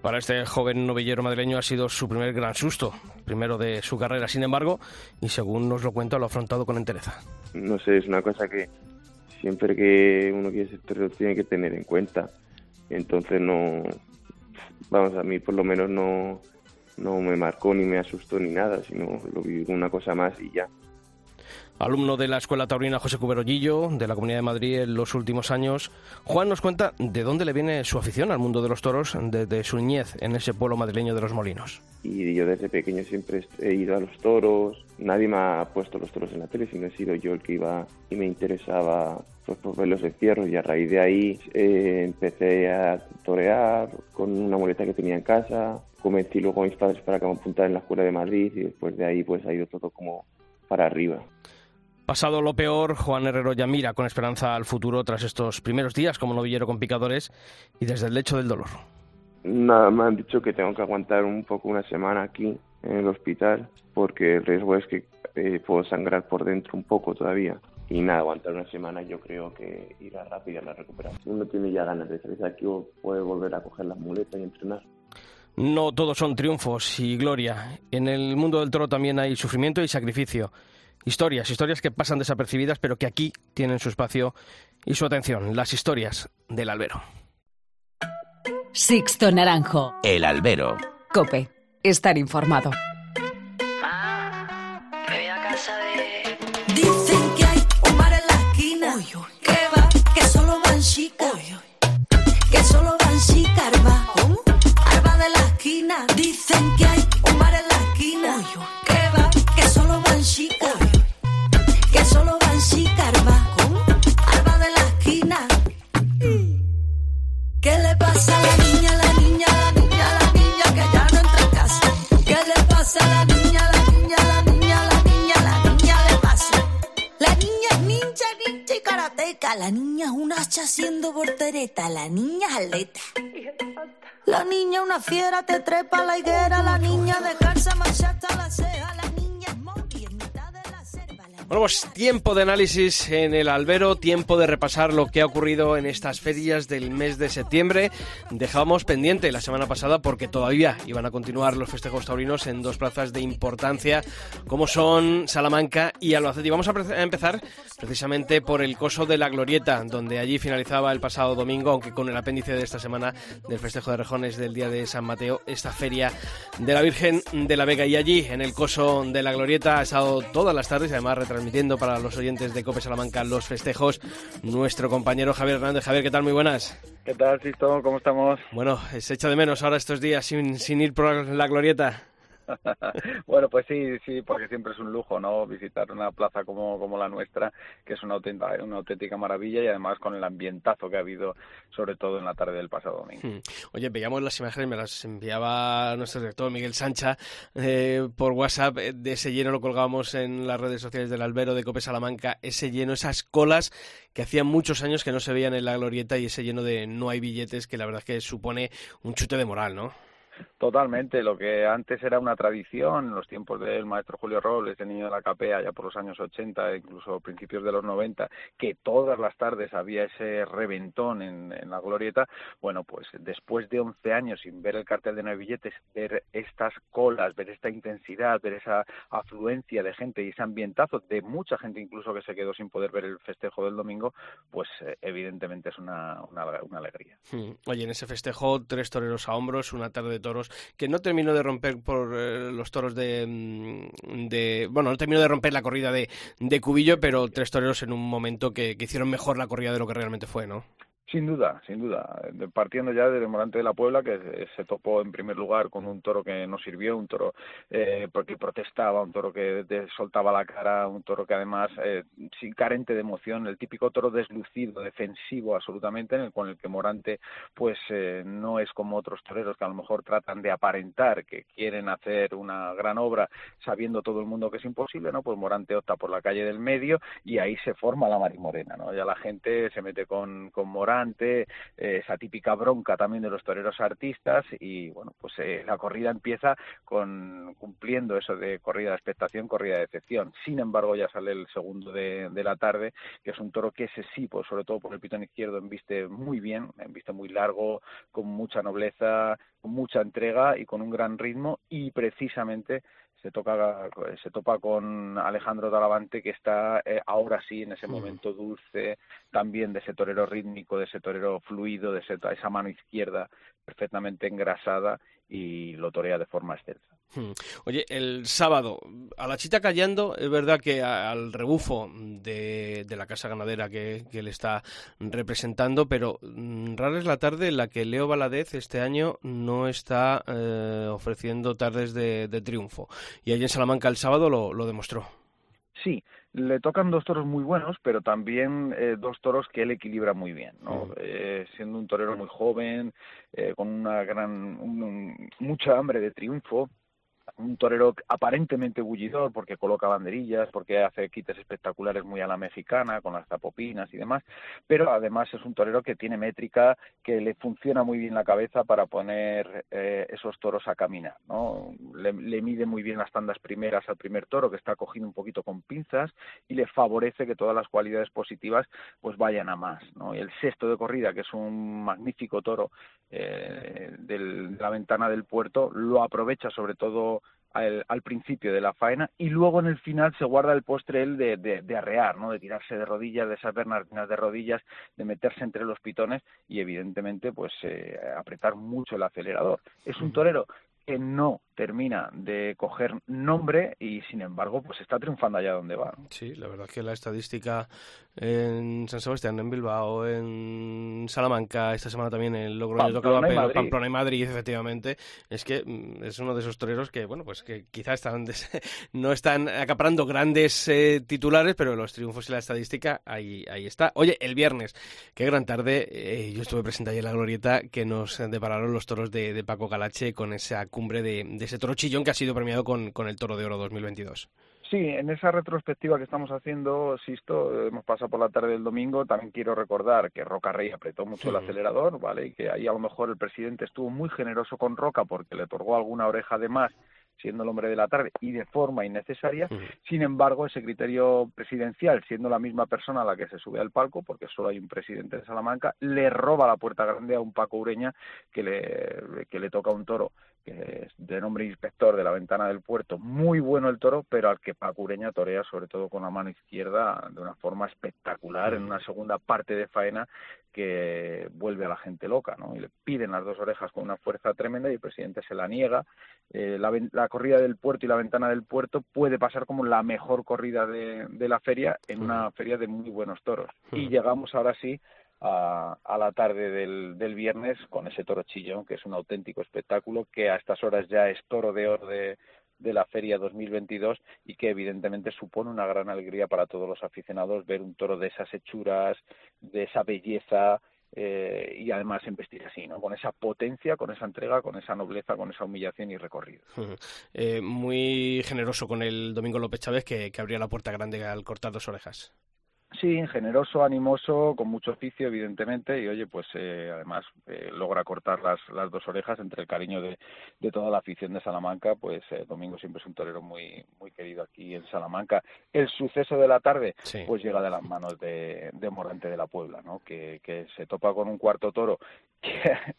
Speaker 1: Para este joven novillero madrileño ha sido su primer gran susto, primero de su carrera, sin embargo, y según nos lo cuenta, lo ha afrontado con entereza.
Speaker 8: No sé, es una cosa que siempre que uno quiere ser terror tiene que tener en cuenta. Entonces no, vamos, a mí por lo menos no, no me marcó ni me asustó ni nada, sino lo vi una cosa más y ya.
Speaker 1: Alumno de la Escuela Taurina José Cuberollillo, de la Comunidad de Madrid en los últimos años, Juan nos cuenta de dónde le viene su afición al mundo de los toros desde su niñez en ese pueblo madrileño de los Molinos.
Speaker 8: Y yo desde pequeño siempre he ido a los toros, nadie me ha puesto los toros en la tele, sino he sido yo el que iba y me interesaba pues, por ver los encierros y a raíz de ahí eh, empecé a torear con una muleta que tenía en casa, convencí luego a mis padres para que me apuntara en la Escuela de Madrid y después de ahí pues ha ido todo como para arriba.
Speaker 1: Pasado lo peor, Juan Herrero ya mira con esperanza al futuro tras estos primeros días como novillero con picadores y desde el lecho del dolor.
Speaker 8: Nada, me han dicho que tengo que aguantar un poco una semana aquí en el hospital porque el riesgo es que eh, puedo sangrar por dentro un poco todavía. Y nada, aguantar una semana yo creo que irá rápida la recuperación. Uno tiene ya ganas de salir de aquí o puede volver a coger las muletas y entrenar.
Speaker 1: No todos son triunfos y gloria. En el mundo del toro también hay sufrimiento y sacrificio. Historias, historias que pasan desapercibidas, pero que aquí tienen su espacio y su atención. Las historias del albero.
Speaker 2: Sixto Naranjo.
Speaker 7: El albero.
Speaker 2: Cope. Estar informado.
Speaker 9: Dicen que hay un bar en la esquina. Que va, que solo van chicas. Que solo van chicas, arba. Arba de la esquina. Dicen que haciendo voltereta. La niña es atleta. La niña una fiera, te trepa la higuera. La niña descansa, manchata la ceja. La
Speaker 1: Bueno, pues tiempo de análisis en el albero, tiempo de repasar lo que ha ocurrido en estas ferias del mes de septiembre. Dejábamos pendiente la semana pasada porque todavía iban a continuar los festejos taurinos en dos plazas de importancia como son Salamanca y Albacete. Y vamos a empezar precisamente por el coso de la Glorieta, donde allí finalizaba el pasado domingo, aunque con el apéndice de esta semana del festejo de rejones del día de San Mateo, esta feria de la Virgen de la Vega. Y allí, en el coso de la Glorieta, ha estado todas las tardes, además retransmitiendo para los oyentes de Cope Salamanca los festejos, nuestro compañero Javier Hernández. Javier, ¿qué tal? Muy buenas.
Speaker 10: ¿Qué tal, Sisto? ¿Cómo estamos?
Speaker 1: Bueno, se echa de menos ahora estos días sin, sin ir por la Glorieta. *laughs*
Speaker 10: bueno, pues sí, sí, porque siempre es un lujo, ¿no? Visitar una plaza como, como la nuestra, que es una auténtica, una auténtica maravilla y además con el ambientazo que ha habido, sobre todo en la tarde del pasado domingo.
Speaker 1: Hmm. Oye, veíamos las imágenes, me las enviaba nuestro director Miguel Sancha eh, por WhatsApp. eh, De ese lleno lo colgábamos en las redes sociales del Albero de Cope Salamanca. Ese lleno, esas colas que hacían muchos años que no se veían en la glorieta y ese lleno de no hay billetes que la verdad es que supone un chute de moral, ¿no?
Speaker 10: Totalmente, lo que antes era una tradición, en los tiempos del maestro Julio Robles, el niño de la capea, ya por los años 80, incluso principios de los 90, que todas las tardes había ese reventón en, la glorieta, bueno, pues después de 11 años sin ver el cartel de nueve billetes, ver estas colas, ver esta intensidad, ver esa afluencia de gente y ese ambientazo de mucha gente incluso que se quedó sin poder ver el festejo del domingo, pues eh, evidentemente es una, una, una alegría.
Speaker 1: Hmm. Oye, en ese festejo, tres toreros a hombros, una tarde de toros que no terminó de romper por eh, los toros de, mm, de, Bueno, no terminó de romper la corrida de, de Cubillo, pero tres toreros en un momento que, que hicieron mejor la corrida de lo que realmente fue, ¿no?
Speaker 10: Sin duda, sin duda. Partiendo ya del Morante de la Puebla, que se topó en primer lugar con un toro que no sirvió, un toro eh, porque protestaba, un toro que soltaba la cara, un toro que además, eh, sin carente de emoción, el típico toro deslucido, defensivo absolutamente, en el, con el que Morante pues eh, no es como otros toreros que a lo mejor tratan de aparentar que quieren hacer una gran obra sabiendo todo el mundo que es imposible, ¿no? Pues Morante opta por la calle del medio y ahí se forma la marimorena, ¿no? Ya la gente se mete con, con Morante eh, esa típica bronca también de los toreros artistas y bueno pues eh, la corrida empieza con cumpliendo eso de corrida de expectación corrida de decepción. Sin embargo ya sale el segundo de, de la tarde que es un toro que ese sí pues sobre todo por el pitón izquierdo embiste muy bien embiste muy largo con mucha nobleza con mucha entrega y con un gran ritmo y precisamente se toca se topa con Alejandro Talavante que está eh, ahora sí en ese momento dulce también de ese torero rítmico de ese torero fluido de ese, esa mano izquierda perfectamente engrasada y lo torea de forma excelsa.
Speaker 1: Hmm. Oye, el sábado, a la chita callando, es verdad que al rebufo de, la casa ganadera que, le está representando, pero mm, rara es la tarde en la que Leo Valadez este año no está eh, ofreciendo tardes de, triunfo. Y allí en Salamanca el sábado lo, lo demostró.
Speaker 10: Sí, le tocan dos toros muy buenos, pero también eh, dos toros que él equilibra muy bien, ¿no? Eh, siendo un torero muy joven, eh, con una gran, mucha hambre de triunfo, un torero aparentemente bullidor porque coloca banderillas, porque hace quites espectaculares muy a la mexicana, con las zapopinas y demás, pero además es un torero que tiene métrica, que le funciona muy bien la cabeza para poner eh, esos toros a caminar, ¿no? Le, mide muy bien las tandas primeras al primer toro, que está cogido un poquito con pinzas, y le favorece que todas las cualidades positivas pues vayan a más, ¿no? Y el sexto de corrida, que es un magnífico toro eh, de la ventana del puerto, lo aprovecha sobre todo al, principio de la faena y luego en el final se guarda el postre él de, de, arrear, ¿no? de tirarse de rodillas, de esas bernardinas de rodillas, de meterse entre los pitones y evidentemente pues eh, apretar mucho el acelerador. Es un torero que no termina de coger nombre y sin embargo pues está triunfando allá donde va.
Speaker 1: Sí, la verdad que la estadística en San Sebastián, en Bilbao, en Salamanca, esta semana también en Logroño tocaba Madrid. Pamplona y Madrid, efectivamente, es que mm, es uno de esos toreros que, bueno, pues que quizás están *laughs* no están acaparando grandes eh, titulares, pero los triunfos y la estadística ahí, ahí está. Oye, el viernes, qué gran tarde, eh, yo estuve presente ahí en la glorieta que nos depararon los toros de, Paco Galache con esa cumbre de ese toro chillón que ha sido premiado con, con el Toro de Oro 2022.
Speaker 10: Sí, en esa retrospectiva que estamos haciendo, Sisto, hemos pasado por la tarde del domingo, también quiero recordar que Roca Rey apretó mucho el acelerador, ¿vale? Y que ahí a lo mejor el presidente estuvo muy generoso con Roca porque le otorgó alguna oreja de más siendo el hombre de la tarde y de forma innecesaria. Sin embargo, ese criterio presidencial, siendo la misma persona a la que se sube al palco, porque solo hay un presidente de Salamanca, le roba la puerta grande a un Paco Ureña que le, que le toca un toro que es de nombre inspector de la ventana del puerto, muy bueno el toro, pero al que Paco Ureña torea sobre todo con la mano izquierda de una forma espectacular en una segunda parte de faena que vuelve a la gente loca, ¿no? Y le piden las dos orejas con una fuerza tremenda y el presidente se la niega. Eh, la, corrida del puerto y la ventana del puerto puede pasar como la mejor corrida de, de la feria en una feria de muy buenos toros. Y llegamos ahora sí a, a la tarde del, del, viernes con ese toro chillón, que es un auténtico espectáculo, que a estas horas ya es toro de oro de, la feria 2022 y que evidentemente supone una gran alegría para todos los aficionados ver un toro de esas hechuras, de esa belleza eh, y además investir así, ¿no? Con esa potencia, con esa entrega, con esa nobleza, con esa humillación y recorrido.
Speaker 1: Eh, muy generoso con el Domingo López Chávez que, que abría la puerta grande al cortar dos orejas.
Speaker 10: Sí, generoso, animoso, con mucho oficio, evidentemente, y oye, pues eh, además eh, logra cortar las, las dos orejas entre el cariño de, de toda la afición de Salamanca, pues eh, Domingo siempre es un torero muy muy querido aquí en Salamanca. El suceso de la tarde, pues llega de las manos de, de Morante de la Puebla, ¿no? Que, que se topa con un cuarto toro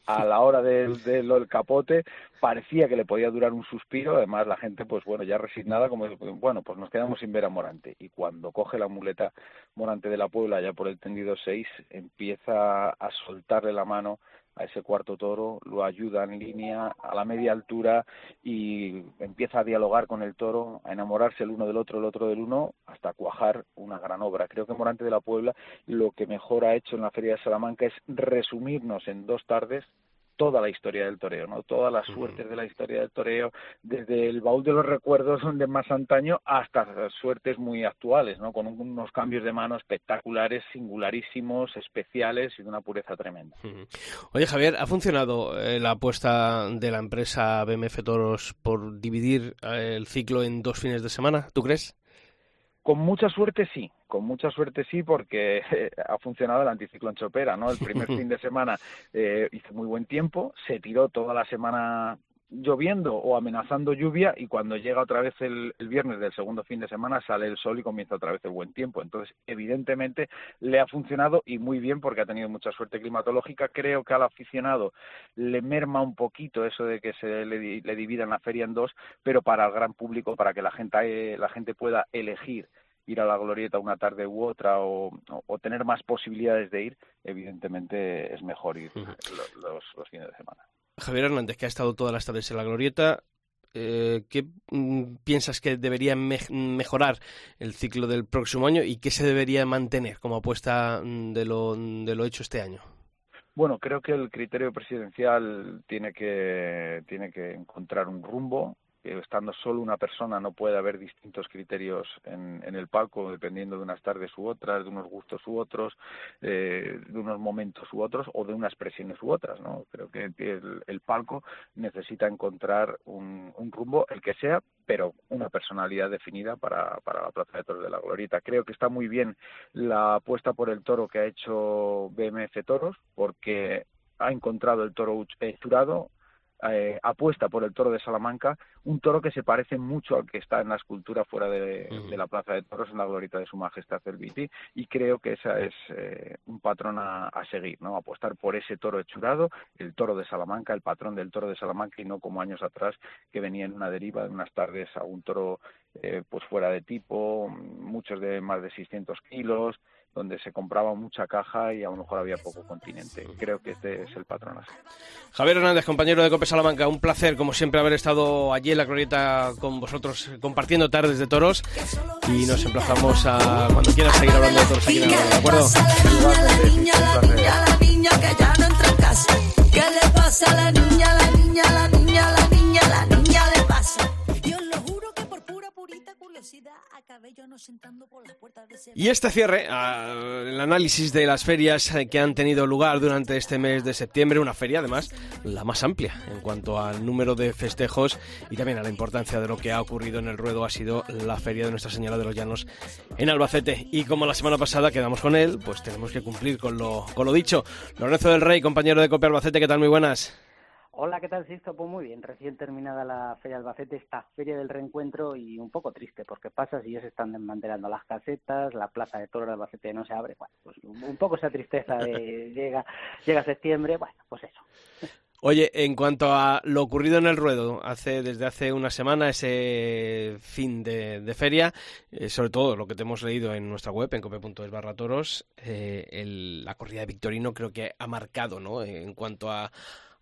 Speaker 10: a la hora del, del, capote parecía que le podía durar un suspiro, además la gente, pues bueno, ya resignada, como bueno, pues nos quedamos sin ver a Morante, y cuando coge la muleta Morante de la Puebla, ya por el tendido 6, empieza a soltarle la mano a ese cuarto toro, lo ayuda en línea a la media altura y empieza a dialogar con el toro, a enamorarse el uno del otro, el otro del uno, hasta cuajar una gran obra. Creo que Morante de la Puebla lo que mejor ha hecho en la Feria de Salamanca es resumirnos en dos tardes toda la historia del toreo, ¿no? Todas las suertes de la historia del toreo, desde el baúl de los recuerdos de más antaño hasta suertes muy actuales, ¿no? Con unos cambios de mano espectaculares, singularísimos, especiales y de una pureza tremenda.
Speaker 1: Oye, Javier, ¿ha funcionado eh, la apuesta de la empresa BMF Toros por dividir eh, el ciclo en dos fines de semana? ¿Tú crees?
Speaker 10: Con mucha suerte sí, con mucha suerte sí, porque ha funcionado el anticiclón Chopera, ¿no? El primer fin de semana eh, hizo muy buen tiempo, se tiró toda la semana lloviendo o amenazando lluvia y cuando llega otra vez el, viernes del segundo fin de semana sale el sol y comienza otra vez el buen tiempo. Entonces, evidentemente le ha funcionado y muy bien porque ha tenido mucha suerte climatológica. Creo que al aficionado le merma un poquito eso de que se le, le dividan la feria en dos, pero para el gran público, para que la gente, la gente pueda elegir ir a la glorieta una tarde u otra o, tener más posibilidades de ir, evidentemente es mejor ir los, los, fines de semana.
Speaker 1: Javier Hernández, que ha estado todas las tardes en la glorieta, eh, ¿qué mm, piensas que debería mejorar el ciclo del próximo año y qué se debería mantener como apuesta mm, de lo, de lo hecho este año?
Speaker 10: Bueno, creo que el criterio presidencial tiene que, tiene que encontrar un rumbo, estando solo una persona no puede haber distintos criterios en, el palco dependiendo de unas tardes u otras, de unos gustos u otros, eh, de unos momentos u otros o de unas presiones u otras. ¿no? Creo que el, palco necesita encontrar un, rumbo, el que sea, pero una personalidad definida para, para la Plaza de Toros de la Glorieta. Creo que está muy bien la apuesta por el toro que ha hecho BMF Toros porque ha encontrado el toro jurado eh, apuesta por el toro de Salamanca, un toro que se parece mucho al que está en la escultura fuera de, la Plaza de Toros en la glorieta de Su Majestad el Viti, y creo que ese es eh, un patrón a, seguir, ¿no? Apostar por ese toro hechurado, el toro de Salamanca, el patrón del toro de Salamanca, y no como años atrás que venía en una deriva de unas tardes a un toro eh, pues fuera de tipo, muchos de más de 600 kilos, donde se compraba mucha caja y a lo mejor había poco continente. Creo que este es el patrón así.
Speaker 1: Javier Hernández, compañero de Cope Salamanca, un placer como siempre haber estado allí en la glorieta con vosotros compartiendo tardes de toros y nos emplazamos a cuando quieras seguir hablando de toros aquí en ¿de acuerdo?
Speaker 9: ¿Qué le pasa a la niña, la niña, la niña, la niña, la niña?
Speaker 1: Y este cierre, el análisis de las ferias que han tenido lugar durante este mes de septiembre, una feria además la más amplia en cuanto al número de festejos y también a la importancia de lo que ha ocurrido en el ruedo, ha sido la feria de Nuestra Señora de los Llanos en Albacete. Y como la semana pasada quedamos con él, pues tenemos que cumplir con lo, con lo dicho. Lorenzo del Rey, compañero de Copia Albacete, ¿qué tal? Muy buenas.
Speaker 7: Hola, ¿qué tal, Sisto? Pues muy bien, recién terminada la Feria de Albacete, esta Feria del Reencuentro y un poco triste, porque pasa si se están desmantelando las casetas, la Plaza de Toros de Albacete no se abre, bueno, pues un poco esa tristeza de *laughs* llega, llega septiembre, bueno, pues eso.
Speaker 1: Oye, en cuanto a lo ocurrido en el ruedo hace desde hace una semana, ese fin de, feria, eh, sobre todo lo que te hemos leído en nuestra web, en cope.es barra toros, eh, la corrida de Victorino creo que ha marcado, ¿no? En cuanto a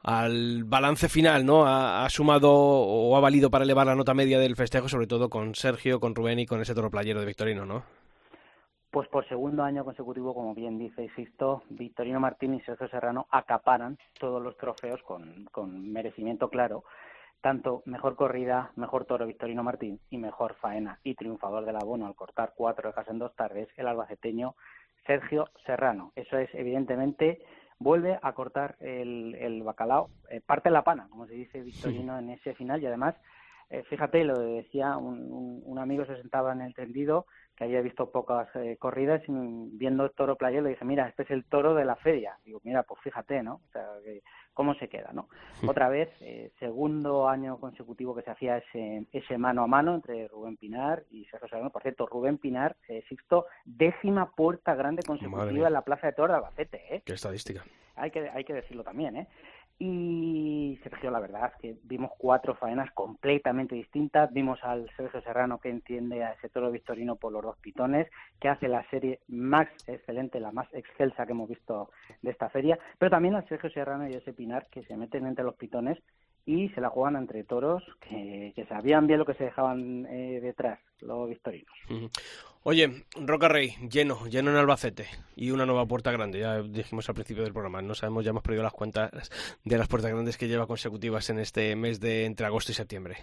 Speaker 1: al balance final, ¿no? Ha, sumado o ha valido para elevar la nota media del festejo, sobre todo con Sergio, con Rubén y con ese toro playero de Victorino, ¿no?
Speaker 7: Pues por segundo año consecutivo, como bien dice Victorino Martín y Sergio Serrano acaparan todos los trofeos con, con merecimiento claro tanto mejor corrida, mejor toro Victorino Martín y mejor faena y triunfador del abono al cortar cuatro orejas en dos tardes, el albaceteño Sergio Serrano. Eso es evidentemente vuelve a cortar el, el bacalao, eh, parte la pana, como se dice Victorino en ese final, y además, eh, fíjate, lo decía, un, un, amigo se sentaba en el tendido, que había visto pocas eh, corridas, y viendo el toro playero le dije, mira, este es el toro de la feria. Digo, mira, pues fíjate, ¿no? O sea, cómo se queda, ¿no? Otra vez, segundo año consecutivo que se hacía ese, ese mano a mano entre Rubén Pinar y Sergio Serrano. Por cierto, Rubén Pinar, eh, Sixto, décima puerta grande consecutiva en la Plaza de Toro de Albacete, ¿eh?
Speaker 1: Qué estadística.
Speaker 7: Hay que, hay que decirlo también, ¿eh? Y Sergio, la verdad que vimos cuatro faenas completamente distintas. Vimos al Sergio Serrano que entiende a ese toro victorino por los dos pitones, que hace la serie más excelente, la más excelsa que hemos visto de esta feria. Pero también al Sergio Serrano y ese Pinar que se meten entre los pitones y se la juegan entre toros que, sabían bien lo que se dejaban eh, detrás, los victorinos.
Speaker 1: Oye, Roca Rey, lleno, lleno en Albacete y una nueva puerta grande. Ya dijimos al principio del programa, no sabemos, ya hemos perdido las cuentas de las puertas grandes que lleva consecutivas en este mes de entre agosto y septiembre.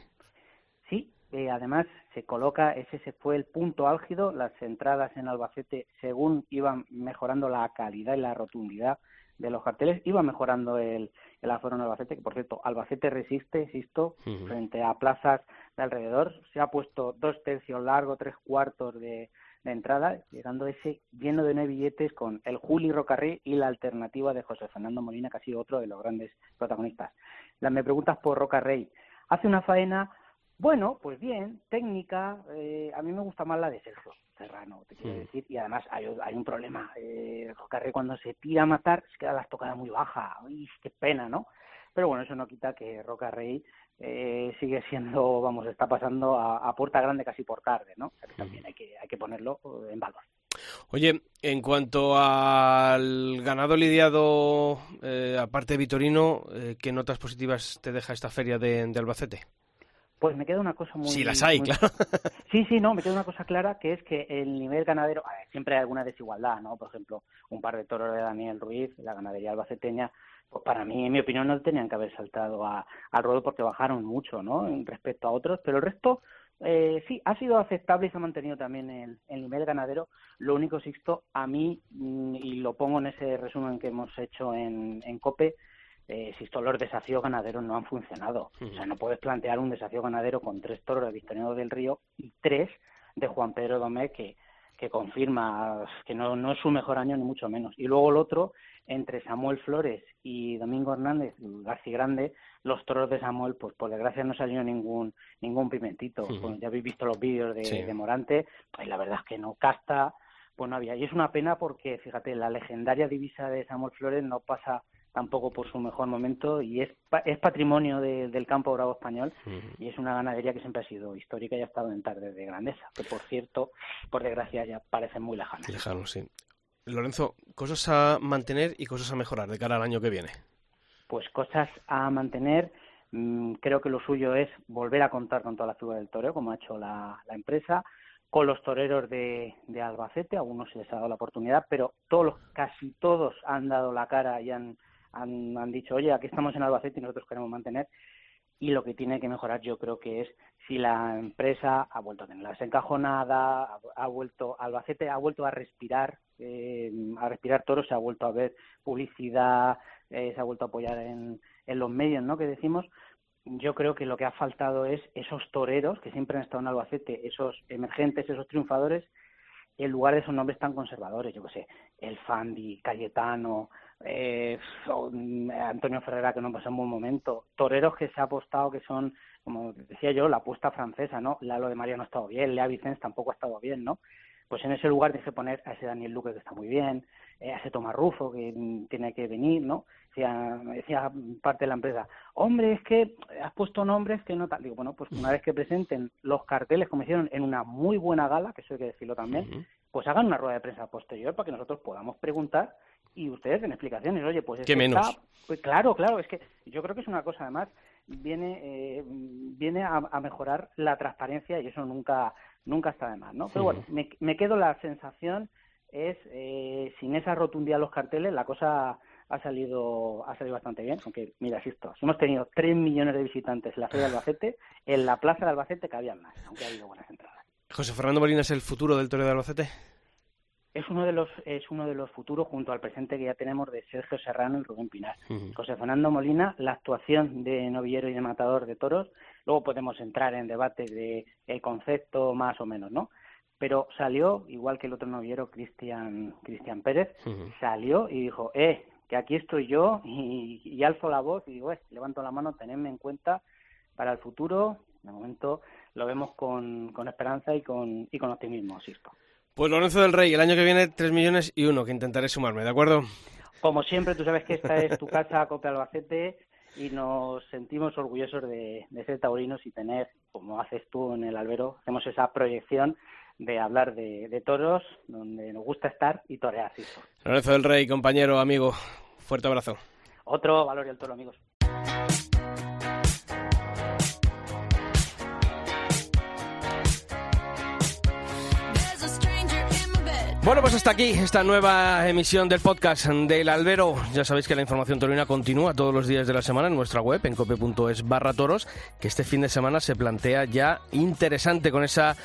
Speaker 7: Sí, eh, además se coloca, ese se fue el punto álgido, las entradas en Albacete, según iban mejorando la calidad y la rotundidad de los carteles, iba mejorando el, el aforo en Albacete, que por cierto, Albacete resiste, insisto, frente a plazas de alrededor, se ha puesto dos tercios largo, tres cuartos de, de entrada, llegando ese lleno de nueve billetes con el Juli Rocarrey y la alternativa de José Fernando Molina, que ha sido otro de los grandes protagonistas. La, me preguntas por Rocarrey. Hace una faena, bueno, pues bien, técnica, eh, a mí me gusta más la de Sergio. Serrano, te quiero decir, y además hay, hay un problema, eh, cuando se tira a matar se queda la estocada muy baja, uy, qué pena, ¿no? Pero bueno, eso no quita que Roca Rey eh, sigue siendo, vamos, está pasando a, puerta grande casi por tarde, ¿no? O sea que también hay que, hay que ponerlo en valor.
Speaker 1: Oye, en cuanto al ganado lidiado, eh, aparte de Vitorino, eh, ¿qué notas positivas te deja esta feria de, de Albacete?
Speaker 7: Pues me queda una cosa muy...
Speaker 1: Sí, las hay,
Speaker 7: muy-
Speaker 1: claro. *laughs*
Speaker 7: Sí, sí, no, me queda una cosa clara, que es que el nivel ganadero, a ver, siempre hay alguna desigualdad, ¿no? Por ejemplo, un par de toros de Daniel Ruiz, la ganadería albaceteña, pues para mí, en mi opinión, no tenían que haber saltado a- al ruedo porque bajaron mucho, ¿no? En respecto a otros, pero el resto, eh, sí, ha sido aceptable y se ha mantenido también el, el nivel ganadero. Lo único, Sixto, a mí, mm, y lo pongo en ese resumen que hemos hecho en, en COPE, eh, Sisto, los desafíos ganaderos no han funcionado. O sea, no puedes plantear un desafío ganadero con tres toros de Victoriano del Río y tres de Juan Pedro Domé que, que confirma que no, no es su mejor año ni mucho menos. Y luego el otro, entre Samuel Flores y Domingo Hernández, García Grande, los toros de Samuel, pues por desgracia no salió ningún ningún pimentito. Pues ya habéis visto los vídeos de,
Speaker 1: Sí.
Speaker 7: de Morante, pues la verdad es que no casta, pues no había. Y es una pena porque, fíjate, la legendaria divisa de Samuel Flores no pasa tampoco por su mejor momento y es, es patrimonio de- del campo bravo español y es una ganadería que siempre ha sido histórica y ha estado en tardes de grandeza, que por cierto, por desgracia ya parecen muy lejanas.
Speaker 1: Lejano, sí. Lorenzo, cosas a mantener y cosas a mejorar de cara al año que viene.
Speaker 7: Pues cosas a mantener, mm, creo que lo suyo es volver a contar con toda la figura del toreo, como ha hecho la, la empresa, con los toreros de, de Albacete, a algunos se les ha dado la oportunidad, pero todos, casi todos han dado la cara y han, han, han dicho, oye, aquí estamos en Albacete y nosotros queremos mantener. Y lo que tiene que mejorar yo creo que es si la empresa ha vuelto a tener la desencajonada, ha, vuelto, Albacete ha vuelto a respirar, eh, a respirar toros, se ha vuelto a ver publicidad, eh, se ha vuelto a apoyar en, en los medios, ¿no? Que decimos, yo creo que lo que ha faltado es esos toreros que siempre han estado en Albacete, esos emergentes, esos triunfadores, en lugar de esos nombres tan conservadores, yo qué sé, el Fandi, Cayetano, eh, mm, Antonio Ferrera, que no pasó un buen momento, toreros que se ha apostado que son, como decía yo, la apuesta francesa, ¿no? Lalo de María no ha estado bien, Lea Vicens tampoco ha estado bien, ¿no? Pues en ese lugar tienes que poner a ese Daniel Luque que está muy bien, eh, a ese Tomás Rufo que mm, tiene que venir, ¿no? Decía, decía parte de la empresa, hombre, es que has puesto nombres que no tal. Digo, bueno, pues una vez que presenten los carteles, como hicieron en una muy buena gala, que eso hay que decirlo también, pues hagan una rueda de prensa posterior para que nosotros podamos preguntar y ustedes den explicaciones. Oye, pues
Speaker 1: ¿Qué menos?
Speaker 7: está- pues claro, claro, es que yo creo que es una cosa, además, viene eh, viene a, a mejorar la transparencia y eso nunca nunca está de más, ¿no? Pero bueno, me, me quedo la sensación es eh, sin esa rotundidad de los carteles la cosa ha salido ha salido bastante bien, aunque mira, esto, si hemos tenido 3 millones de visitantes en la feria de Albacete, en la plaza de Albacete cabían más, aunque ha habido buenas entradas.
Speaker 1: José Fernando Molina es el futuro del Toreo de Albacete.
Speaker 7: Es uno de los es uno de los futuros junto al presente que ya tenemos de Sergio Serrano y Rubén Pinar. José Fernando Molina, la actuación de novillero y de matador de toros, luego podemos entrar en debate de el concepto más o menos, ¿no? Pero salió, igual que el otro novillero, Cristian Cristian Pérez, salió y dijo, eh, que aquí estoy yo y, y alzo la voz y digo, eh, levanto la mano, tenedme en cuenta para el futuro. De momento lo vemos con, con esperanza y con, y con optimismo, Sisto.
Speaker 1: Pues Lorenzo del Rey, el año que viene 3 millones y uno, que intentaré sumarme, ¿de acuerdo?
Speaker 7: Como siempre, tú sabes que esta es tu casa, Cope Albacete, y nos sentimos orgullosos de, de ser taurinos y tener, como haces tú en el albero, hacemos esa proyección de hablar de, de toros, donde nos gusta estar y torear.
Speaker 1: Lorenzo del Rey, compañero, amigo, fuerte abrazo.
Speaker 7: Otro valor y el toro, amigos.
Speaker 1: Bueno, pues hasta aquí esta nueva emisión del podcast del Albero. Ya sabéis que la información torina continúa todos los días de la semana en nuestra web, en cope.es barra toros, que este fin de semana se plantea ya interesante con esa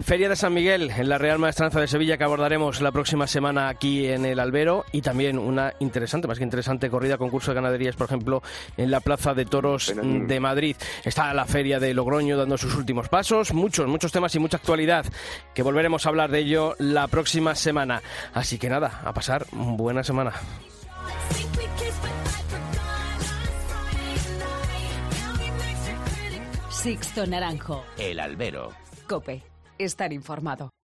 Speaker 1: Feria de San Miguel en la Real Maestranza de Sevilla que abordaremos la próxima semana aquí en el Albero y también una interesante, más que interesante, corrida concurso de ganaderías, por ejemplo, en la Plaza de Toros de Madrid. Está la Feria de Logroño dando sus últimos pasos, muchos, muchos temas y mucha actualidad que volveremos a hablar de ello la próxima semana. Así que nada, a pasar buena semana.
Speaker 2: Sixto Naranjo.
Speaker 11: El albero.
Speaker 2: Cope. Estar informado.